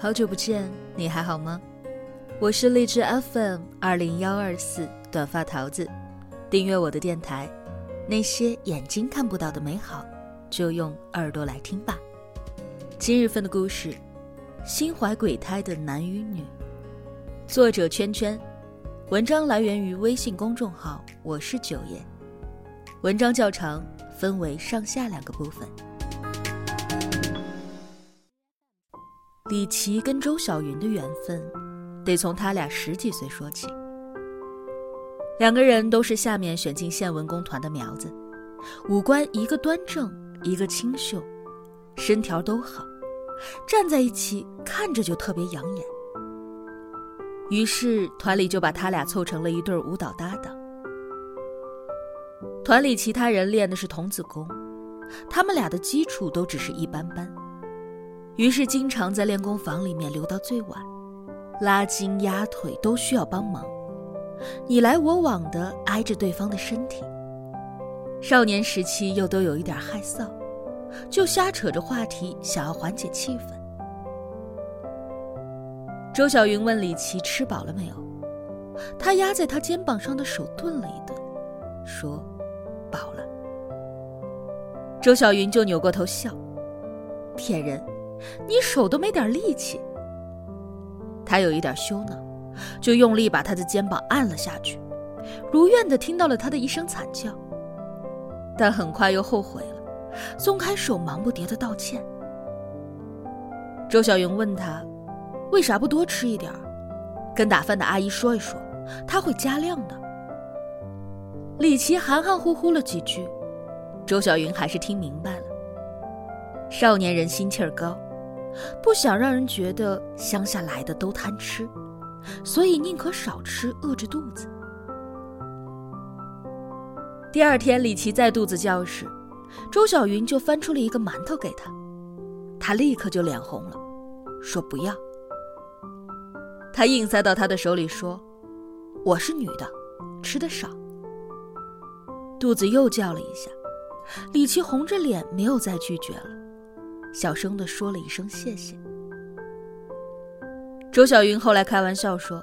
好久不见，你还好吗？我是荔枝 FM 二零幺二四短发桃子，订阅我的电台。那些眼睛看不到的美好，就用耳朵来听吧。今日份的故事：心怀鬼胎的男与女。作者圈圈，文章来源于微信公众号“我是九爷”。文章较长，分为上下两个部分。李琦跟周小云的缘分，得从他俩十几岁说起。两个人都是下面选进县文工团的苗子，五官一个端正，一个清秀，身条都好，站在一起看着就特别养眼。于是团里就把他俩凑成了一对舞蹈搭档。团里其他人练的是童子功，他们俩的基础都只是一般般。于是经常在练功房里面留到最晚，拉筋压腿都需要帮忙，你来我往的挨着对方的身体。少年时期又都有一点害臊，就瞎扯着话题，想要缓解气氛。周小云问李琦吃饱了没有，他压在他肩膀上的手顿了一顿，说：“饱了。”周小云就扭过头笑，骗人。你手都没点力气。他有一点羞恼，就用力把他的肩膀按了下去，如愿的听到了他的一声惨叫。但很快又后悔了，松开手，忙不迭的道歉。周小云问他，为啥不多吃一点跟打饭的阿姨说一说，她会加量的。李琦含含糊糊了几句，周小云还是听明白了。少年人心气儿高。不想让人觉得乡下来的都贪吃，所以宁可少吃，饿着肚子。第二天，李琦在肚子叫时，周小云就翻出了一个馒头给他，他立刻就脸红了，说不要。他硬塞到他的手里说：“我是女的，吃的少。”肚子又叫了一下，李琦红着脸没有再拒绝了。小声的说了一声谢谢。周小云后来开玩笑说：“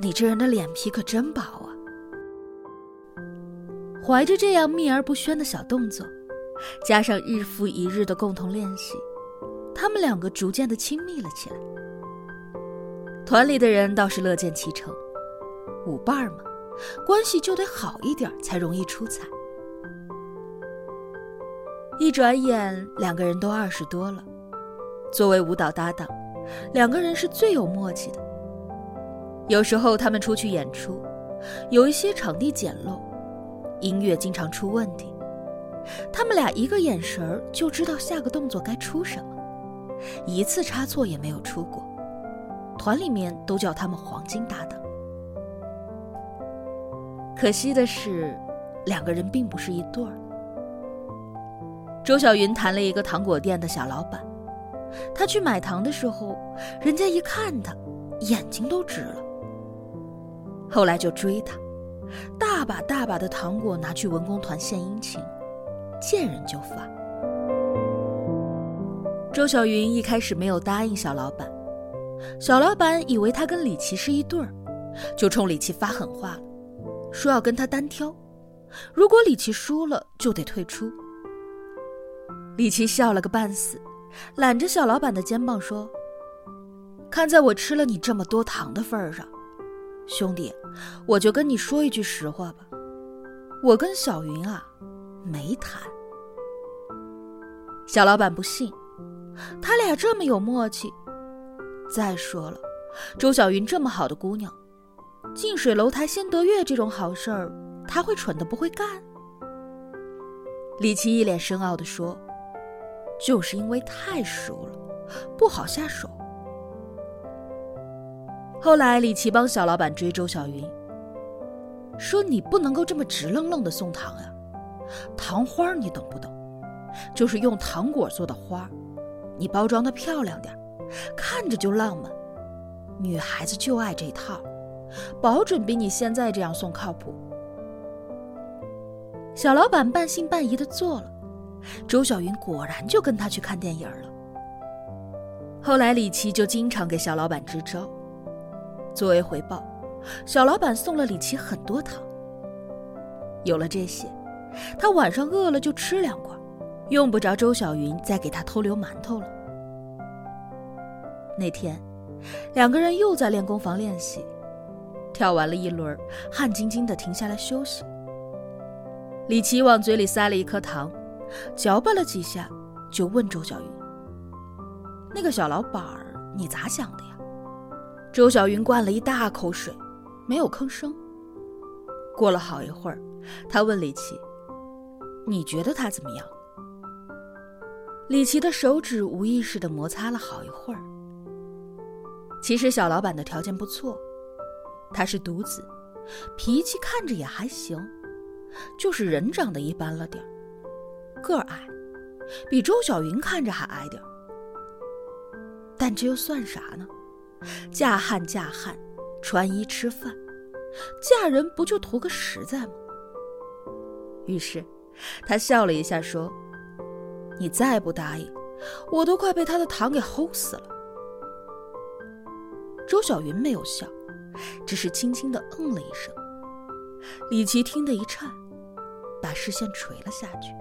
你这人的脸皮可真薄啊！”怀着这样秘而不宣的小动作，加上日复一日的共同练习，他们两个逐渐的亲密了起来。团里的人倒是乐见其成，舞伴嘛，关系就得好一点才容易出彩。一转眼，两个人都二十多了。作为舞蹈搭档，两个人是最有默契的。有时候他们出去演出，有一些场地简陋，音乐经常出问题，他们俩一个眼神儿就知道下个动作该出什么，一次差错也没有出过。团里面都叫他们“黄金搭档”。可惜的是，两个人并不是一对儿。周小云谈了一个糖果店的小老板，他去买糖的时候，人家一看他，眼睛都直了。后来就追他，大把大把的糖果拿去文工团献殷勤，见人就发。周小云一开始没有答应小老板，小老板以为他跟李琦是一对儿，就冲李琦发狠话了，说要跟他单挑，如果李琦输了就得退出。李琦笑了个半死，揽着小老板的肩膀说：“看在我吃了你这么多糖的份儿上，兄弟，我就跟你说一句实话吧，我跟小云啊，没谈。”小老板不信，他俩这么有默契。再说了，周小云这么好的姑娘，近水楼台先得月这种好事儿，他会蠢的不会干？李琦一脸深奥的说。就是因为太熟了，不好下手。后来李琦帮小老板追周小云，说：“你不能够这么直愣愣的送糖呀，糖花你懂不懂？就是用糖果做的花，你包装的漂亮点，看着就浪漫，女孩子就爱这套，保准比你现在这样送靠谱。”小老板半信半疑的做了。周小云果然就跟他去看电影了。后来李琦就经常给小老板支招。作为回报，小老板送了李琦很多糖。有了这些，他晚上饿了就吃两块，用不着周小云再给他偷留馒头了。那天，两个人又在练功房练习，跳完了一轮，汗津津的停下来休息。李琦往嘴里塞了一颗糖，嚼巴了几下，就问周小云：“那个小老板儿，你咋想的呀？”周小云灌了一大口水，没有吭声。过了好一会儿，他问李琦：“你觉得他怎么样？”李琦的手指无意识的摩擦了好一会儿。其实小老板的条件不错，他是独子，脾气看着也还行。就是人长得一般了点个儿矮，比周小云看着还矮点但这又算啥呢？嫁汉嫁汉，穿衣吃饭，嫁人不就图个实在吗？于是，他笑了一下说：“你再不答应，我都快被他的糖给齁死了。”周小云没有笑，只是轻轻的嗯了一声。李琦听得一颤。把视线垂了下去。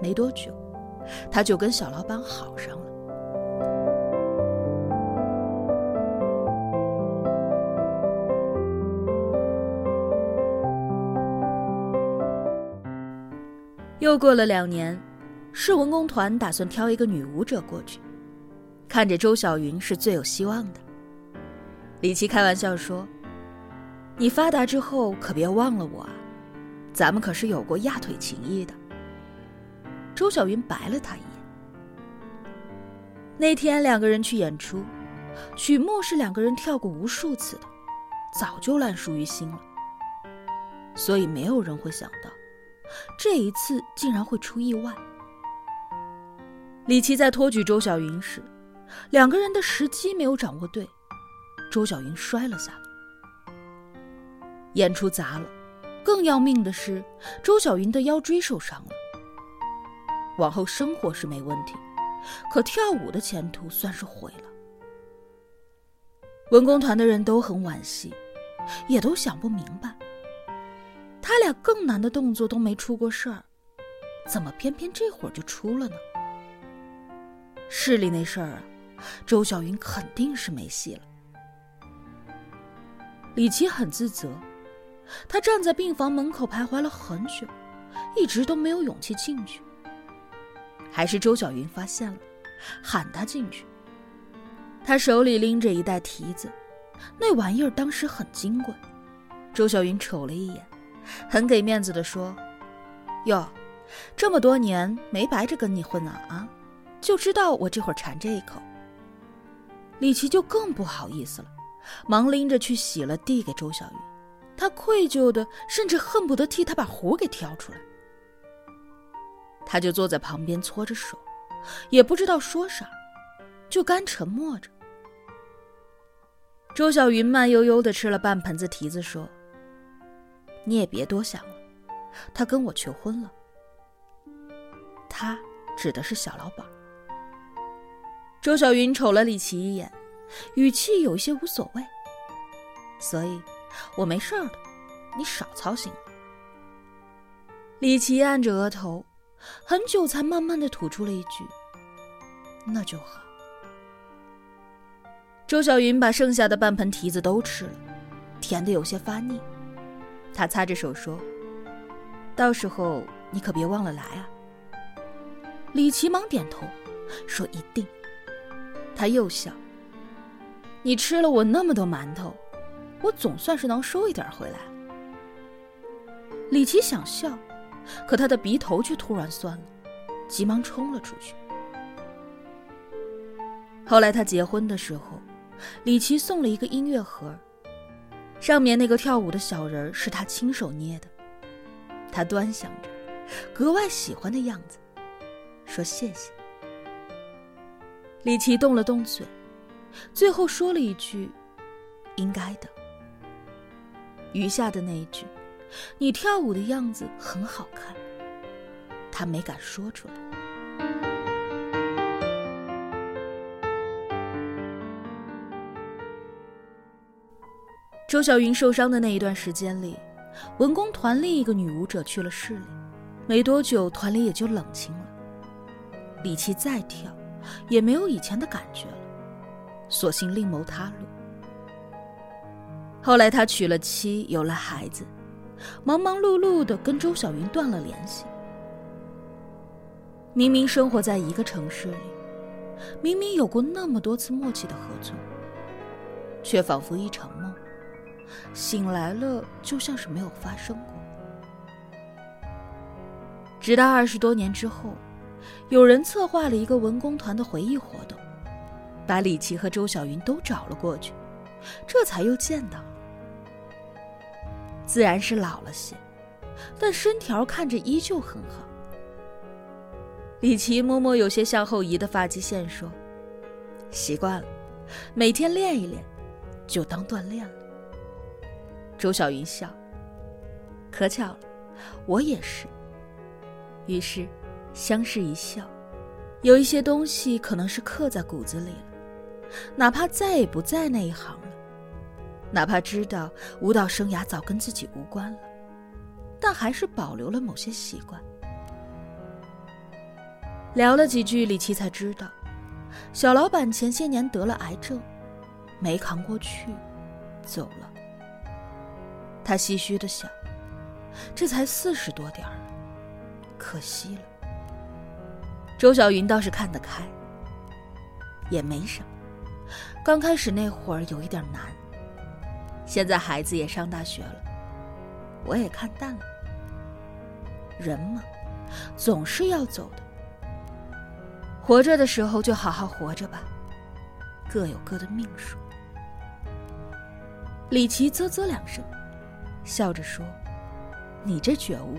没多久，他就跟小老板好上了。又过了两年，市文工团打算挑一个女舞者过去，看着周小云是最有希望的。李琦开玩笑说：“你发达之后可别忘了我啊。”咱们可是有过压腿情谊的。周小云白了他一眼。那天两个人去演出，曲目是两个人跳过无数次的，早就烂熟于心了。所以没有人会想到，这一次竟然会出意外。李琦在托举周小云时，两个人的时机没有掌握对，周小云摔了下来，演出砸了。更要命的是，周小云的腰椎受伤了。往后生活是没问题，可跳舞的前途算是毁了。文工团的人都很惋惜，也都想不明白，他俩更难的动作都没出过事儿，怎么偏偏这会儿就出了呢？市里那事儿啊，周小云肯定是没戏了。李琦很自责。他站在病房门口徘徊了很久，一直都没有勇气进去。还是周小云发现了，喊他进去。他手里拎着一袋提子，那玩意儿当时很金贵。周小云瞅了一眼，很给面子的说：“哟，这么多年没白着跟你混啊啊，就知道我这会儿馋这一口。”李琦就更不好意思了，忙拎着去洗了，递给周小云。他愧疚的，甚至恨不得替他把壶给挑出来。他就坐在旁边搓着手，也不知道说啥，就干沉默着。周小云慢悠悠的吃了半盆子提子，说：“你也别多想了，他跟我求婚了。”他指的是小老板。周小云瞅了李琦一眼，语气有些无所谓，所以。我没事儿的，你少操心。李琦按着额头，很久才慢慢的吐出了一句：“那就好。”周小云把剩下的半盆提子都吃了，甜的有些发腻。他擦着手说：“到时候你可别忘了来啊。”李琦忙点头，说：“一定。”他又笑：“你吃了我那么多馒头。”我总算是能收一点回来。李琦想笑，可他的鼻头却突然酸了，急忙冲了出去。后来他结婚的时候，李琦送了一个音乐盒，上面那个跳舞的小人是他亲手捏的，他端详着，格外喜欢的样子，说谢谢。李琦动了动嘴，最后说了一句：“应该的。”余下的那一句：“你跳舞的样子很好看。他没敢说出来。周小云受伤的那一段时间里文工团另一个女舞者去了市里没多久团里也就冷清了。李琦再跳也没有以前的感觉了索性另谋他路后来他娶了妻有了孩子忙忙碌碌的跟周小云断了联系。明明生活在一个城市里，明明有过那么多次默契的合作，却仿佛一场梦，醒来了就像是没有发生过。直到二十多年之后，有人策划了一个文工团的回忆活动，把李琦和周小云都找了过去，这才又见到。自然是老了些，但身条看着依旧很好。李琦摸摸有些向后移的发际线，说：“习惯了，每天练一练，就当锻炼了。”周小云笑：“可巧了，我也是。”于是，相视一笑。有一些东西可能是刻在骨子里了，哪怕再也不在那一行。哪怕知道舞蹈生涯早跟自己无关了，但还是保留了某些习惯。聊了几句，李琦才知道，小老板前些年得了癌症，没扛过去，走了。他唏嘘的想：这才四十多点儿，可惜了。周小云倒是看得开，也没什么。刚开始那会儿有一点难。现在孩子也上大学了，我也看淡了。人嘛，总是要走的。活着的时候就好好活着吧，各有各的命数。李琦啧啧两声，笑着说：“你这觉悟。”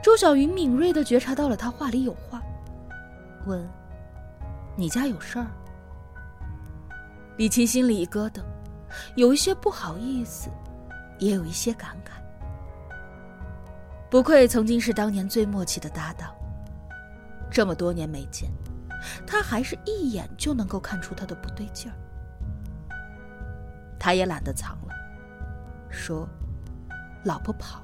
周小云敏锐的觉察到了他话里有话，问：“你家有事儿？”李琦心里一咯噔。有一些不好意思，也有一些感慨。不愧曾经是当年最默契的搭档，这么多年没见，他还是一眼就能够看出他的不对劲儿。他也懒得藏了，说：“老婆跑。”